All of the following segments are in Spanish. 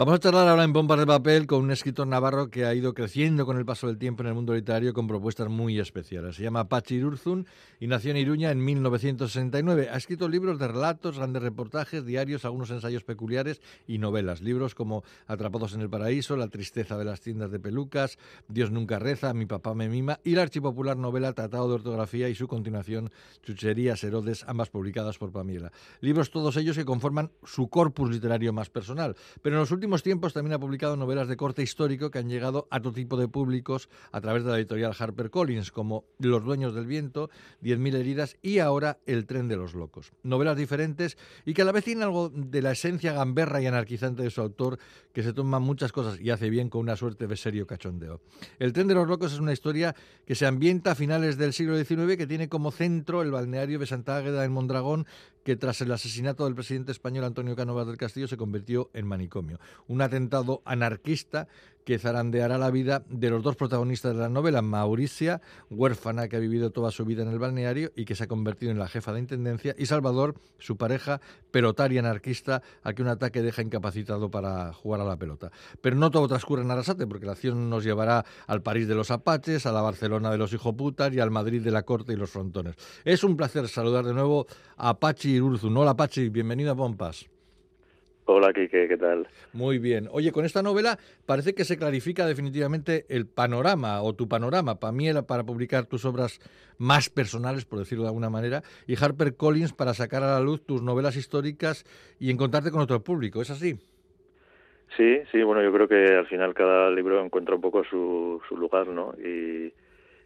Vamos a charlar ahora en Pompas de Papel con un escritor navarro que ha ido creciendo con el paso del tiempo en el mundo literario con propuestas muy especiales. Se llama Pachi Irurzun y nació en Iruña en 1969. Ha escrito libros de relatos, grandes reportajes, diarios, algunos ensayos peculiares y novelas. Libros como Atrapados en el Paraíso, La tristeza de las tiendas de pelucas, Dios nunca reza, Mi papá me mima y la archipopular novela Tratado de Ortografía y su continuación Chucherías Herodes, ambas publicadas por Pamiela. Libros todos ellos que conforman su corpus literario más personal. Pero en los últimos tiempos también ha publicado novelas de corte histórico que han llegado a todo tipo de públicos a través de la editorial HarperCollins, como Los dueños del viento, Diez mil heridas y ahora El tren de los locos. Novelas diferentes y que a la vez tienen algo de la esencia gamberra y anarquizante de su autor, que se toma muchas cosas y hace bien con una suerte de serio cachondeo. El tren de los locos es una historia que se ambienta a finales del siglo XIX, que tiene como centro el balneario de Santa Águeda en Mondragón, que tras el asesinato del presidente español Antonio Cánovas del Castillo se convirtió en manicomio. Un atentado anarquista que zarandeará la vida de los dos protagonistas de la novela, Mauricia, huérfana que ha vivido toda su vida en el balneario y que se ha convertido en la jefa de intendencia, y Salvador, su pareja, pelotaria anarquista, a que un ataque deja incapacitado para jugar a la pelota. Pero no todo transcurre en Arasate, porque la acción nos llevará al París de los Apaches, a la Barcelona de los hijoputas y al Madrid de la Corte y los Frontones. Es un placer saludar de nuevo a Pachi Irurzu. Hola Pachi, bienvenido a Pompas. Hola, Kike, ¿qué tal? Muy bien. Oye, con esta novela parece que se clarifica definitivamente el panorama o tu panorama, para mí era para publicar tus obras más personales, por decirlo de alguna manera, y Harper Collins para sacar a la luz tus novelas históricas y encontrarte con otro público. ¿Es así? Sí, sí, bueno, yo creo que al final cada libro encuentra un poco su, su lugar, ¿no? Y,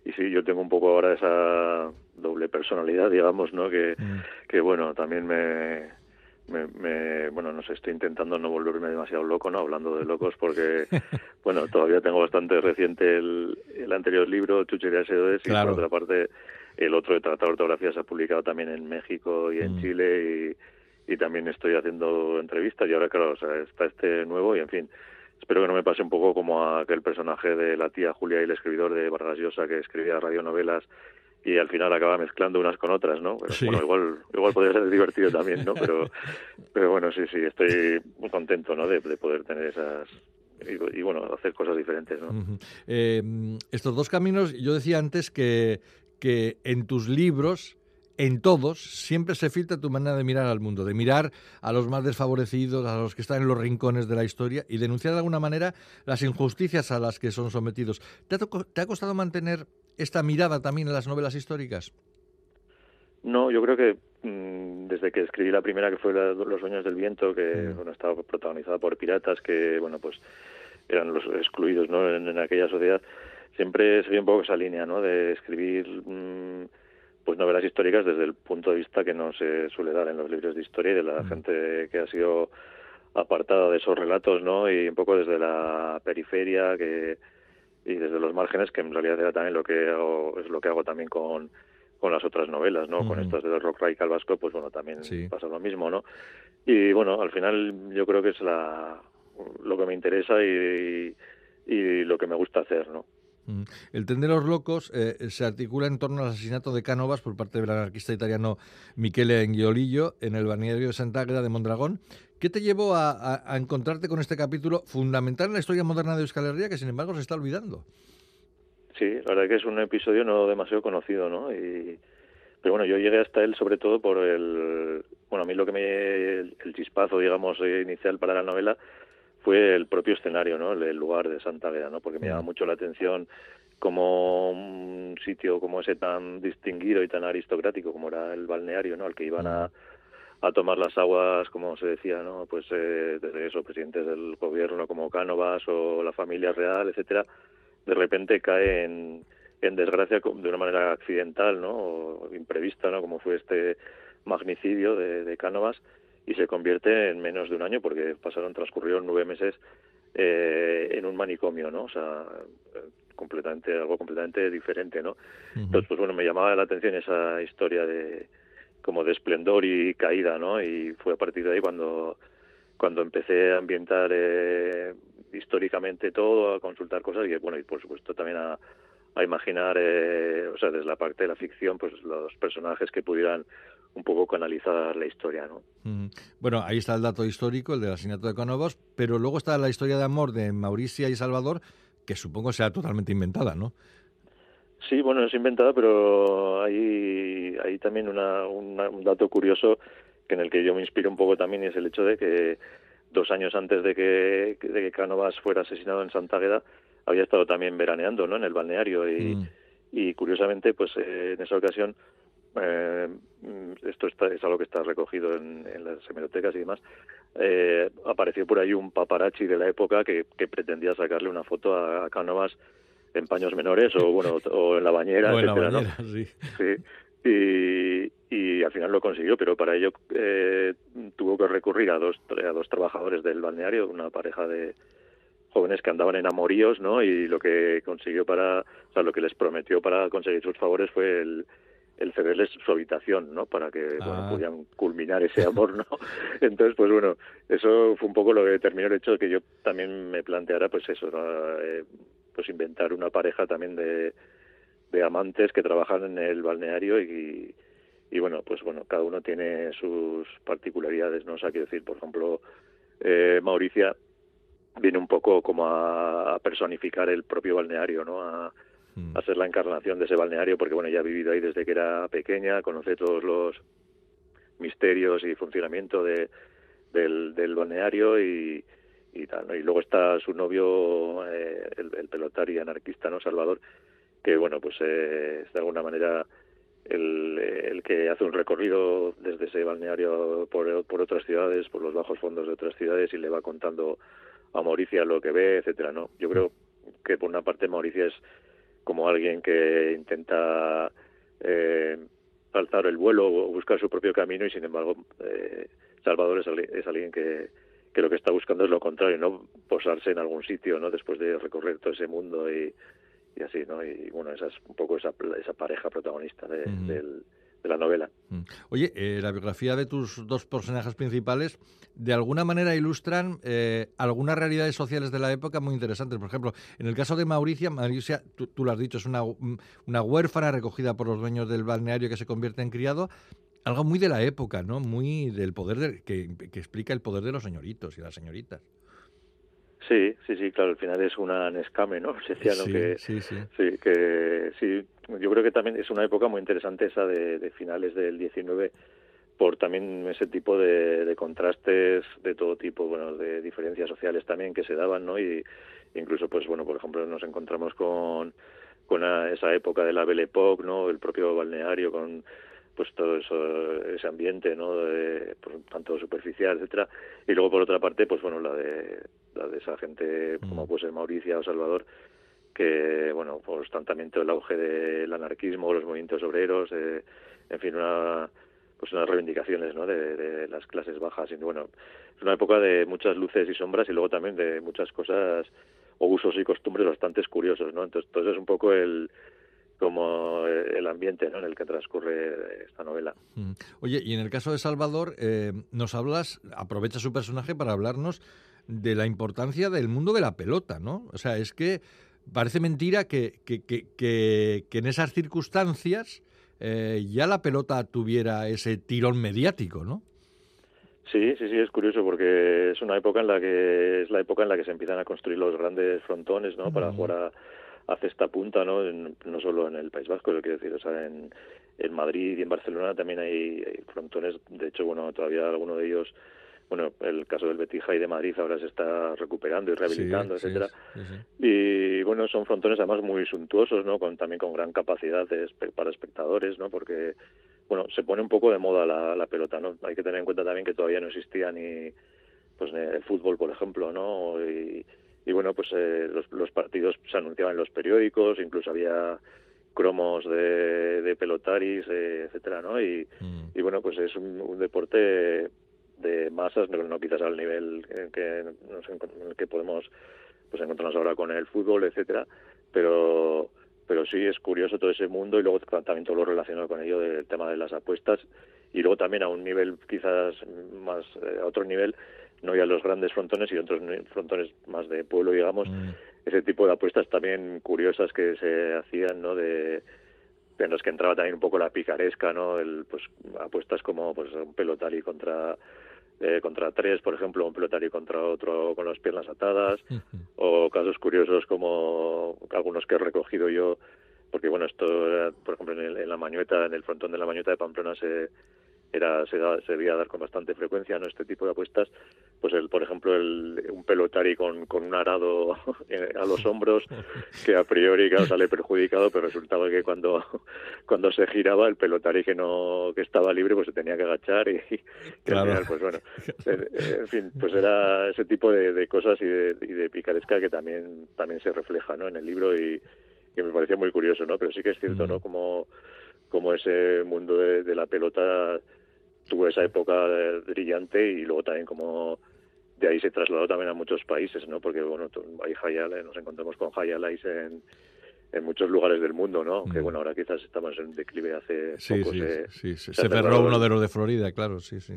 y sí, yo tengo un poco ahora esa doble personalidad, digamos, ¿no? Que, mm. que bueno, también me me, bueno, no sé, estoy intentando no volverme demasiado loco, ¿no? Hablando de locos, porque, bueno, todavía tengo bastante reciente el, el anterior libro, Chucherías Sedodes, y por otra parte, el otro de Tratado de Ortografía se ha publicado también en México y en mm. Chile, y, y también estoy haciendo entrevistas, y ahora, claro, o sea, está este nuevo, y en fin, espero que no me pase un poco como aquel personaje de la tía Julia y el escritor de Vargas Llosa que escribía radionovelas y al final acaba mezclando unas con otras, ¿no? Bueno, igual, igual podría ser divertido también, ¿no? Pero, pero bueno, sí, sí, estoy muy contento, ¿no? De, poder tener esas, y, bueno, hacer cosas diferentes. ¿no? Eh, estos dos caminos, yo decía antes que, que en tus libros, en todos, siempre se filtra tu manera de mirar al mundo, de mirar a los más desfavorecidos, a los que están en los rincones de la historia y denunciar de alguna manera las injusticias a las que son sometidos. ¿Te ha, te ha costado mantener esta mirada también en las novelas históricas? No, yo creo que mm, desde que escribí la primera, que fue Los sueños del viento, que mm. bueno, estaba protagonizada por piratas, que bueno, pues eran los excluidos ¿no? en, aquella sociedad, siempre se vio un poco esa línea ¿no? de escribir mm, pues novelas históricas desde el punto de vista que no se suele dar en los libros de historia y de la gente que ha sido apartada de esos relatos, ¿no? Y un poco desde la periferia que y desde los márgenes, que en realidad era también lo que hago, es lo que hago también con, con las otras novelas, ¿no? Con estas de rock radical vasco, pues bueno, también pasa lo mismo, ¿no? Y bueno, al final yo creo que es la, lo que me interesa y, y lo que me gusta hacer, ¿no? El tren de los locos eh, se articula en torno al asesinato de Cánovas por parte del anarquista italiano Michele Angiolillo en el balneario de Santa de Mondragón. ¿Qué te llevó a, encontrarte con este capítulo fundamental en la historia moderna de Euskal Herria que sin embargo se está olvidando? Sí, la verdad que es un episodio no demasiado conocido, ¿no? Y, pero bueno, yo llegué hasta él sobre todo por el... Bueno, a mí lo que me... el chispazo, digamos, inicial para la novela fue el propio escenario, ¿no? El lugar de Santa Veda, ¿no? Porque me llama mucho la atención como un sitio como ese tan distinguido y tan aristocrático como era el balneario, ¿no? Al que iban a, a tomar las aguas, como se decía, ¿no? Pues eh, desde eso, presidentes del gobierno como Cánovas o la familia real, etcétera, de repente cae en, en desgracia de una manera accidental, ¿no? O imprevista, ¿no? Como fue este magnicidio de, de Cánovas y se convierte en menos de un año porque pasaron transcurrieron nueve meses eh, en un manicomio no o sea completamente algo completamente diferente no entonces pues bueno me llamaba la atención esa historia de como de esplendor y caída no y fue a partir de ahí cuando cuando empecé a ambientar eh, históricamente todo a consultar cosas y bueno y por supuesto también a, a imaginar eh, o sea desde la parte de la ficción pues los personajes que pudieran un poco canalizar la historia, ¿no? Bueno, ahí está el dato histórico, el del asesinato de Canovas, pero luego está la historia de amor de Mauricia y Salvador, que supongo sea totalmente inventada, ¿no? Sí, bueno, es inventada, pero hay, hay también un dato curioso que en el que yo me inspiro un poco también y es el hecho de que dos años antes de que, de que Cánovas fuera asesinado en Santa Agueda, había estado también veraneando ¿no? en el balneario y, mm. y curiosamente, pues eh, en esa ocasión, eh, esto está, es algo que está recogido en, las hemerotecas y demás, eh, apareció por ahí un paparazzi de la época que, que pretendía sacarle una foto a, a Cánovas en paños menores o bueno o en la bañera, sí. Y, y, al final lo consiguió, pero para ello eh, tuvo que recurrir a dos, a dos trabajadores del balneario, una pareja de jóvenes que andaban en amoríos, ¿no? Y lo que consiguió para, o sea, lo que les prometió para conseguir sus favores fue el, el cederles su habitación, ¿no? Para que bueno, ah. pudieran culminar ese amor, ¿no? Entonces, pues bueno, eso fue un poco lo que determinó el hecho de que yo también me planteara, pues eso, eh, pues inventar una pareja también de, de amantes que trabajan en el balneario y, y bueno, pues bueno, cada uno tiene sus particularidades, ¿no? O sea, quiero decir, por ejemplo, eh, Mauricia viene un poco como a, personificar el propio balneario, ¿no? A, mm. a, ser la encarnación de ese balneario, porque bueno, ya ha vivido ahí desde que era pequeña, conoce todos los misterios y funcionamiento de, del, balneario y, y tal, ¿no? Y luego está su novio, eh, el, el pelotario anarquista, ¿no? Salvador, que bueno, pues eh, es de alguna manera el, el, que hace un recorrido desde ese balneario por, por otras ciudades, por los bajos fondos de otras ciudades y le va contando a Mauricia lo que ve, etcétera, ¿no? Yo creo que por una parte Mauricia es como alguien que intenta eh, alzar el vuelo o buscar su propio camino y sin embargo eh, Salvador es, es alguien que, que lo que está buscando es lo contrario, no posarse en algún sitio, ¿no? Después de recorrer todo ese mundo y, y así, ¿no? Y bueno, esa es un poco esa, esa pareja protagonista de, de la novela. Oye, eh, la biografía de tus dos personajes principales de alguna manera ilustran eh, algunas realidades sociales de la época muy interesantes. Por ejemplo, en el caso de Mauricia, Mauricia, tú, lo has dicho, es una, una huérfana recogida por los dueños del balneario que se convierte en criado. Algo muy de la época, ¿no? Muy del poder que, que explica el poder de los señoritos y las señoritas. Sí, sí, sí, claro, al final es una nescame, ¿no? Se decía, ¿no? que, sí, sí. sí, que sí, yo creo que también es una época muy interesante esa de, finales del 19 por también ese tipo de, de, contrastes de todo tipo, bueno, de diferencias sociales también que se daban, ¿no? Y incluso, pues bueno, por ejemplo, nos encontramos con, con esa época de la Belle Époque, ¿no? El propio balneario con pues todo eso ese ambiente no de, pues, tanto superficial etcétera y luego por otra parte pues bueno la de la de esa gente como mm. pues el Mauricia o Salvador que bueno pues también todo el auge del anarquismo los movimientos obreros eh, en fin una pues unas reivindicaciones ¿no? de, de, las clases bajas y bueno es una época de muchas luces y sombras y luego también de muchas cosas o usos y costumbres bastante curiosos no entonces, entonces es un poco el como el ambiente en el que transcurre esta novela. Mm. Oye, y en el caso de Salvador, eh, nos hablas, aprovecha su personaje para hablarnos de la importancia del mundo de la pelota, ¿no? O sea, es que parece mentira que, que, que, que en esas circunstancias eh, ya la pelota tuviera ese tirón mediático, ¿no? Sí, sí, sí, es curioso porque es una época en la que es la época en la que se empiezan a construir los grandes frontones, ¿no? Para mm. jugar a hace esta punta, ¿no? no solo en el País Vasco, lo quiero decir, o sea, en, en Madrid y en Barcelona también hay, frontones, de hecho, bueno, todavía alguno de ellos bueno, el caso del Betija y de Madrid ahora se está recuperando y rehabilitando, etcétera. y bueno, son frontones además muy suntuosos, ¿no? Con también con gran capacidad de, para espectadores, ¿no? Porque bueno, se pone un poco de moda la, la pelota, ¿no? Hay que tener en cuenta también que todavía no existía ni pues el fútbol, por ejemplo, ¿no? Y, y bueno, pues eh, los, los, partidos se anunciaban en los periódicos, incluso había cromos de, de pelotaris, eh, etcétera, ¿no? Y, mm. y, bueno, pues es un, deporte de masas, no, no, quizás al nivel que, nos, que podemos pues encontrarnos ahora con el fútbol, etcétera, pero pero sí es curioso todo ese mundo y luego también todo lo relacionado con ello del tema de las apuestas y luego también a un nivel quizás más eh, a otro nivel no ya los grandes frontones y otros frontones más de pueblo, digamos, mm. ese tipo de apuestas también curiosas que se hacían, ¿no? De, en los que entraba también un poco la picaresca, ¿no? El, pues apuestas como pues un pelotari contra eh, contra tres, por ejemplo, un pelotari contra otro con las piernas atadas, o casos curiosos como algunos que he recogido yo, porque bueno, esto, por ejemplo, en, en la Mañueta, en el frontón de la Mañueta de Pamplona se era se, da, se debía dar con bastante frecuencia no este tipo de apuestas pues el por ejemplo el, un pelotari con, con un arado a los hombros que a priori claro, sale perjudicado pero resultaba que cuando cuando se giraba el pelotari que no que estaba libre pues se tenía que agachar y, claro. pues bueno en fin pues era ese tipo de, de cosas y de, y de picaresca que también también se refleja no en el libro y que me parecía muy curioso no pero sí que es cierto no como como ese mundo de, de la pelota tuvo esa época brillante y luego también como de ahí se trasladó también a muchos países, ¿no? Porque, bueno, hay high nos encontramos con high en, en muchos lugares del mundo, ¿no? Que, mm. bueno, ahora quizás estamos en declive hace sí, poco. Sí, se, sí, se, se cerró uno de los de Florida, claro, sí, sí.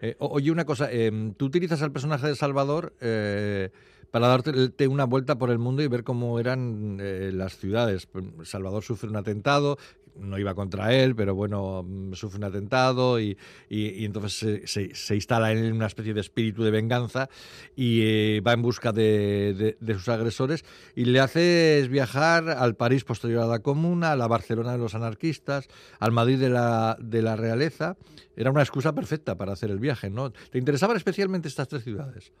Eh, oye, una cosa, eh, tú utilizas al personaje de Salvador eh, para darte una vuelta por el mundo y ver cómo eran eh, las ciudades. Salvador sufre un atentado, no iba contra él, pero bueno, mm, sufre un atentado y, y, entonces se, se, instala en una especie de espíritu de venganza y eh, va en busca de, de, sus agresores y le haces viajar al París posterior a la Comuna, a la Barcelona de los anarquistas, al Madrid de la, de la realeza. Era una excusa perfecta para hacer el viaje, ¿no? ¿Te interesaban especialmente estas tres ciudades?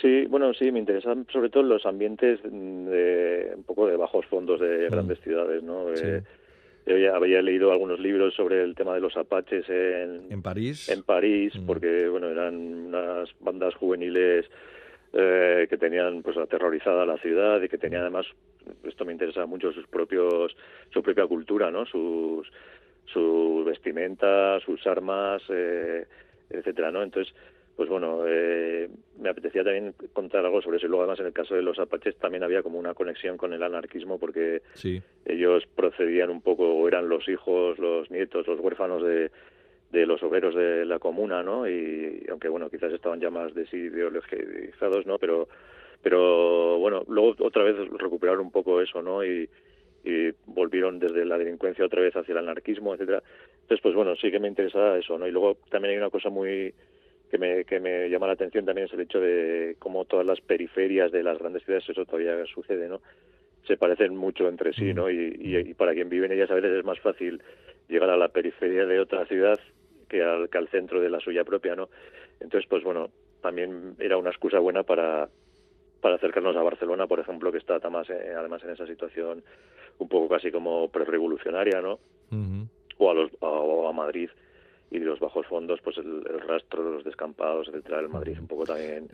Sí, bueno, sí, me interesan sobre todo los ambientes de un poco de bajos fondos de mm. grandes ciudades, ¿no? Sí. Eh, yo ya había leído algunos libros sobre el tema de los apaches en, ¿En París. En París, mm. porque bueno, eran unas bandas juveniles eh, que tenían pues aterrorizada la ciudad y que tenían además, esto me interesa mucho, sus propios, su propia cultura, ¿no? Sus, su vestimenta, sus armas, eh, etcétera, ¿no? Entonces, pues bueno, eh, me apetecía también contar algo sobre eso. Y luego, además, en el caso de los apaches también había como una conexión con el anarquismo porque ellos procedían un poco, o eran los hijos, los nietos, los huérfanos de, de los obreros de la comuna, ¿no? Y, aunque, bueno, quizás estaban ya más desideologizados, ¿no? Pero, pero bueno, luego otra vez recuperaron un poco eso, ¿no? Y, y volvieron desde la delincuencia otra vez hacia el anarquismo, etcétera. Entonces, pues bueno, sí que me interesa eso, ¿no? Y luego también hay una cosa muy que me, que me llama la atención también es el hecho de cómo todas las periferias de las grandes ciudades, eso todavía sucede, ¿no? Se parecen mucho entre sí, ¿no? Y, y, para quien vive en ellas a veces es más fácil llegar a la periferia de otra ciudad que al, que al centro de la suya propia, ¿no? Entonces, pues bueno, también era una excusa buena para, para acercarnos a Barcelona, por ejemplo, que está además, eh, además en esa situación un poco casi como prerevolucionaria, ¿no? o, a los, o a Madrid, y de los bajos fondos, pues el, rastro de los descampados, etcétera, el Madrid un poco también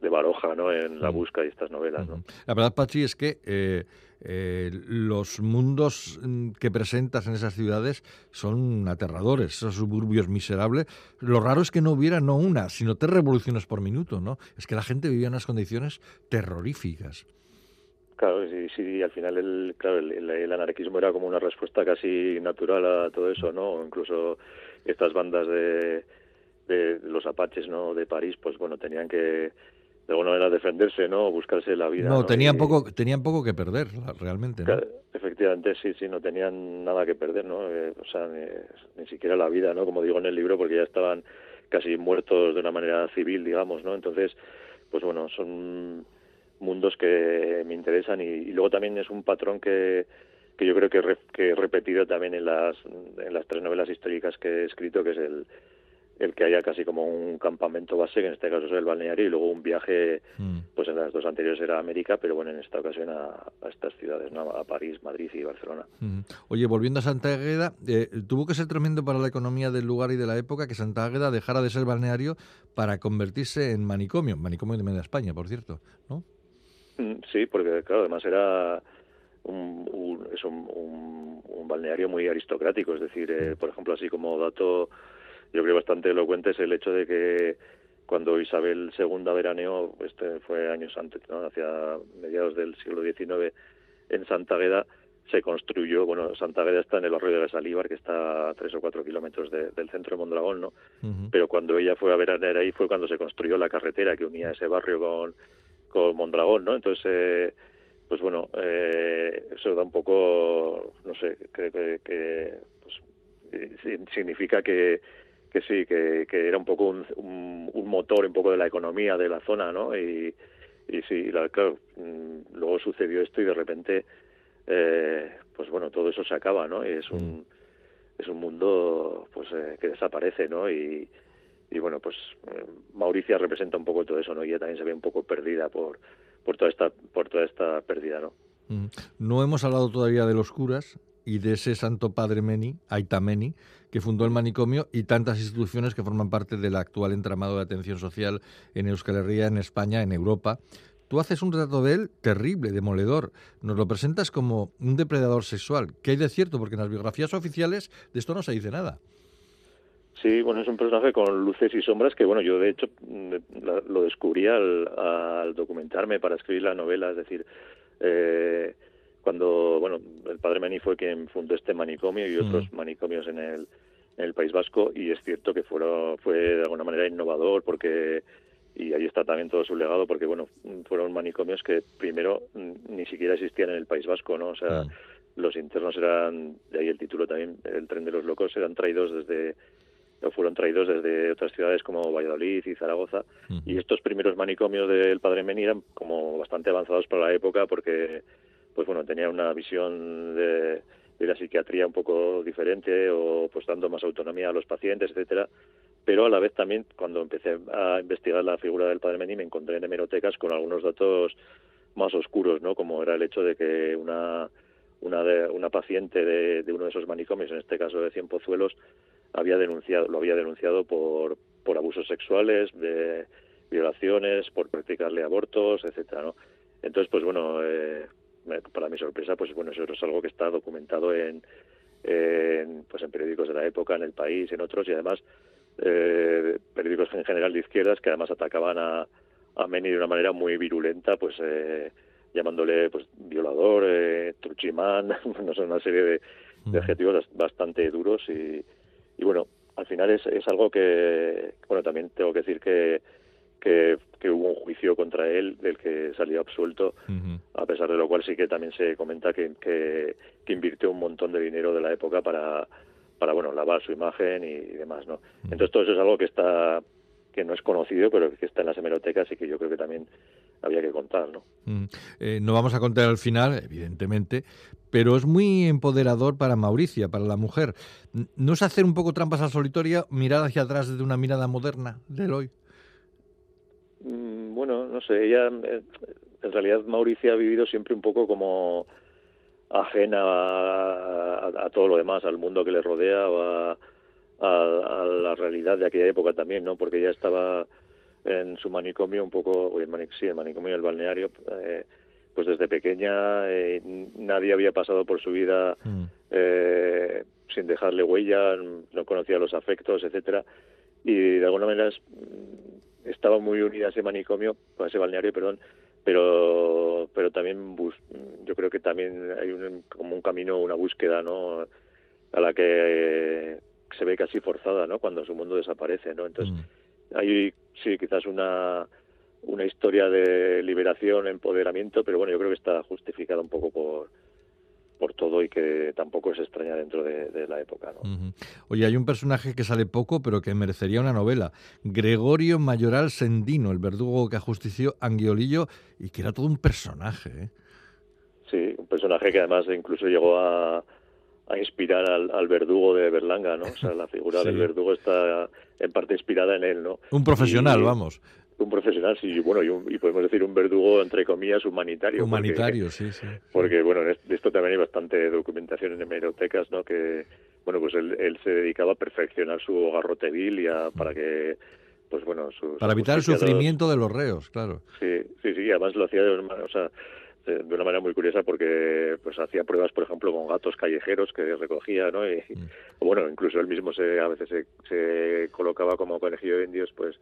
de Baroja, ¿no? En la busca de estas novelas, ¿no? La verdad, Pachi, es que eh, eh, los mundos mm, que presentas en esas ciudades son aterradores, esos suburbios miserables. Lo raro es que no hubiera no una, sino tres revoluciones por minuto, ¿no? Es que la gente vivía en unas condiciones terroríficas. Claro, sí, sí, al final el, claro, el, el, anarquismo era como una respuesta casi natural a todo eso, ¿no? Incluso estas bandas de, de los apaches, ¿no? De París, pues bueno, tenían que de alguna manera defenderse, ¿no? Buscarse la vida. No, tenían poco, tenían poco que perder, realmente. ¿no? efectivamente, sí, sí, no tenían nada que perder, ¿no? Eh, o sea, ni, ni, siquiera la vida, ¿no? Como digo en el libro, porque ya estaban casi muertos de una manera civil, digamos, ¿no? Entonces, pues bueno, son mundos que me interesan y, luego también es un patrón que, que yo creo que, que he repetido también en las, en las tres novelas históricas que he escrito, que es el, el que haya casi como un campamento base, que en este caso es el balneario, y luego un viaje, mm. pues en las dos anteriores era América, pero bueno, en esta ocasión a, a estas ciudades, ¿no? a París, Madrid y Barcelona. Mm. Oye, volviendo a Santa Águeda, eh, tuvo que ser tremendo para la economía del lugar y de la época que Santa Águeda dejara de ser balneario para convertirse en manicomio, manicomio de Media España, por cierto, ¿no? Mm, sí, porque claro, además era un, un, es un, un, balneario muy aristocrático, es decir, eh, por ejemplo, así como dato, yo creo bastante elocuente es el hecho de que cuando Isabel II veraneó, este fue años antes, ¿no? hacia mediados del siglo XIX, en Santa Agueda, se construyó, bueno, Santa Agueda está en el arroyo de Salíbar, que está a tres o cuatro kilómetros del centro de Mondragón, ¿no? Pero cuando ella fue a veranear ahí fue cuando se construyó la carretera que unía ese barrio con, con Mondragón, ¿no? Entonces, eh, pues bueno, eh, eso da un poco, no sé, creo que, pues, significa que, que sí, que, era un poco un, un, motor un poco de la economía de la zona, ¿no? Y, y sí, claro, mm, luego sucedió esto y de repente, eh, pues bueno, todo eso se acaba, ¿no? Y es un, mm. es un mundo pues eh, que desaparece, ¿no? Y, y bueno, pues eh, Mauricia representa un poco todo eso, ¿no? Y ella también se ve un poco perdida por, por toda esta, por toda esta pérdida, ¿no? Mm. No hemos hablado todavía de los curas y de ese santo padre Meni, Aitameni, que fundó el manicomio y tantas instituciones que forman parte del actual entramado de atención social en Euskal Herria, en España, en Europa. Tú haces un retrato de él terrible, demoledor. Nos lo presentas como un depredador sexual. ¿Qué hay de cierto? Porque en las biografías oficiales de esto no se dice nada. Sí, bueno, es un personaje con luces y sombras que, bueno, yo de hecho mm, lo descubrí al, documentarme para escribir la novela, es decir, eh, cuando, bueno, el padre Meni fue quien fundó este manicomio y otros manicomios en el, en el País Vasco y es cierto que fueron, fue de alguna manera innovador porque y ahí está también todo su legado porque bueno fueron manicomios que primero ni siquiera existían en el País Vasco no o sea los internos eran de ahí el título también el tren de los locos eran traídos desde o fueron traídos desde otras ciudades como Valladolid y Zaragoza y estos primeros manicomios del Padre Meni eran como bastante avanzados para la época porque pues bueno tenía una visión de de la psiquiatría un poco diferente o pues dando más autonomía a los pacientes, etcétera. Pero a la vez también cuando empecé a investigar la figura del padre Meni me encontré en hemerotecas con algunos datos más oscuros, ¿no? Como era el hecho de que una una, de, una paciente de, de, uno de esos manicomios, en este caso de Cien Pozuelos, había denunciado, lo había denunciado por, por abusos sexuales, de violaciones, por practicarle abortos, etcétera, ¿no? Entonces, pues bueno, eh, para mi sorpresa, pues bueno, eso es algo que está documentado en, pues en periódicos de la época, en el país, en otros, y además eh, periódicos en general de izquierdas que además atacaban a, a Meni de una manera muy virulenta, pues eh, llamándole pues violador, eh, truchimán, no sé, una serie de, de, adjetivos bastante duros y, y bueno, al final es, es algo que, bueno, también tengo que decir que que, hubo un juicio contra él del que salió absuelto, a pesar de lo cual sí que también se comenta que, que, invirtió un montón de dinero de la época para, para bueno, lavar su imagen y, demás, ¿no? Entonces todo eso es algo que está que no es conocido, pero que está en las hemerotecas y que yo creo que también había que contar, ¿no? Eh, no vamos a contar al final, evidentemente, pero es muy empoderador para Mauricia, para la mujer. ¿No es hacer un poco trampas al solitario, mirar hacia atrás desde una mirada moderna del hoy? Mm, bueno, no sé, ella, eh, en realidad Mauricia ha vivido siempre un poco como ajena a, todo lo demás, al mundo que le rodea o a, la realidad de aquella época también, ¿no? Porque ella estaba en su manicomio un poco, el sí, el manicomio del balneario, eh, pues desde pequeña eh, nadie había pasado por su vida mm. sin dejarle huella, no conocía los afectos, etcétera, y de alguna manera estaba muy unida a ese manicomio, a ese balneario, perdón, pero pero también yo creo que también hay un, como un camino, una búsqueda, ¿no? A la que se ve casi forzada, ¿no? Cuando su mundo desaparece, ¿no? Entonces mm. Hay sí quizás una una historia de liberación, empoderamiento, pero bueno, yo creo que está justificada un poco por por todo y que tampoco es extraña dentro de, la época. ¿no? Oye, hay un personaje que sale poco, pero que merecería una novela. Gregorio Mayoral Sendino, el verdugo que ajustició Anguiolillo y que era todo un personaje. ¿eh? Sí, un personaje que además incluso llegó a, inspirar al, verdugo de Berlanga, ¿no? O sea, la figura del verdugo está en parte inspirada en él, ¿no? Un profesional, vamos un profesional, sí, bueno, y, podemos decir un verdugo, entre comillas, humanitario. Humanitario, sí, sí. Porque, bueno, de esto también hay bastante documentación en hemerotecas, ¿no? Que, bueno, pues él, se dedicaba a perfeccionar su garrotevil y a, para que, pues bueno... para evitar el sufrimiento de los reos, claro. Sí, sí, sí, además lo hacía de o sea, de una manera muy curiosa porque pues hacía pruebas por ejemplo con gatos callejeros que recogía no y mm. bueno incluso él mismo se a veces se, se colocaba como conejillo de indios pues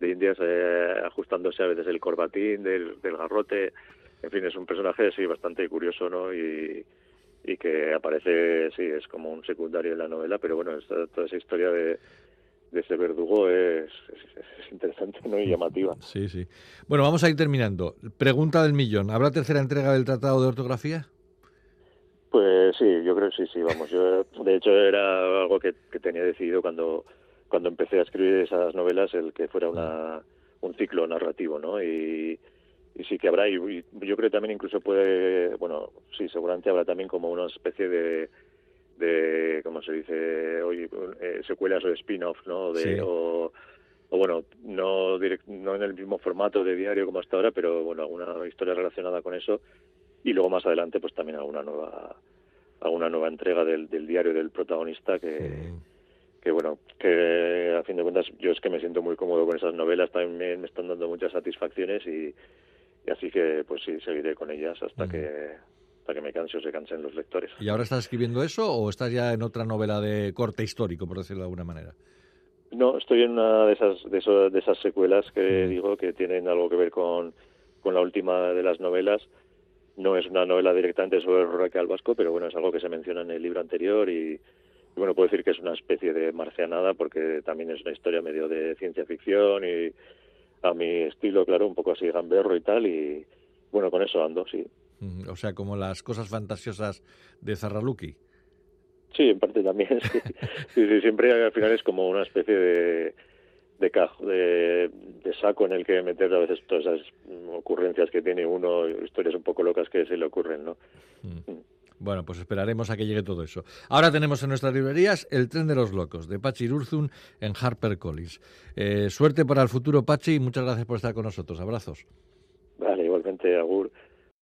de Indias eh, ajustándose a veces el corbatín del, garrote. En fin, es un personaje sí bastante curioso, ¿no? Y, y que aparece, sí, es como un secundario en la novela, pero bueno, toda esa historia de, de ese verdugo es, es, interesante ¿no? y llamativa. Sí, sí. Bueno, vamos a ir terminando. Pregunta del millón. ¿Habrá tercera entrega del Tratado de Ortografía? Pues sí, yo creo que sí, sí, vamos. Yo, de hecho, era algo que, tenía decidido cuando, cuando empecé a escribir esas novelas, el que fuera una, un ciclo narrativo, ¿no? Y, y sí que habrá, y, yo creo que también incluso puede, bueno, sí, seguramente habrá también como una especie de, de ¿cómo se dice hoy? Eh, secuelas o spin-off, ¿no? De, o, o, bueno, no, no en el mismo formato de diario como hasta ahora, pero bueno, alguna historia relacionada con eso. Y luego más adelante, pues también alguna nueva alguna nueva entrega del, del diario del protagonista que, que bueno, que a fin de cuentas yo es que me siento muy cómodo con esas novelas, también me, están dando muchas satisfacciones y, así que pues sí, seguiré con ellas hasta que hasta que me canse o se cansen los lectores. ¿Y ahora estás escribiendo eso o estás ya en otra novela de corte histórico, por decirlo de alguna manera? No, estoy en una de esas de, de esas secuelas que digo que tienen algo que ver con, con la última de las novelas. No es una novela directamente sobre el Raquel Vasco, pero bueno, es algo que se menciona en el libro anterior y, bueno, puedo decir que es una especie de marcianada porque también es una historia medio de ciencia ficción y a mi estilo, claro, un poco así gamberro y tal y bueno, con eso ando, sí. O sea, como las cosas fantasiosas de Zarraluki. Sí, en parte también, sí. sí, siempre al final es como una especie de de, de, de, saco en el que meter a veces todas esas ocurrencias que tiene uno, historias un poco locas que se le ocurren, ¿no? Mm. Bueno, pues esperaremos a que llegue todo eso. Ahora tenemos en nuestras librerías El tren de los locos, de Pachi Urzun en Harper Collins. Eh, suerte para el futuro, Pachi, y muchas gracias por estar con nosotros. Abrazos. Vale, igualmente, Agur.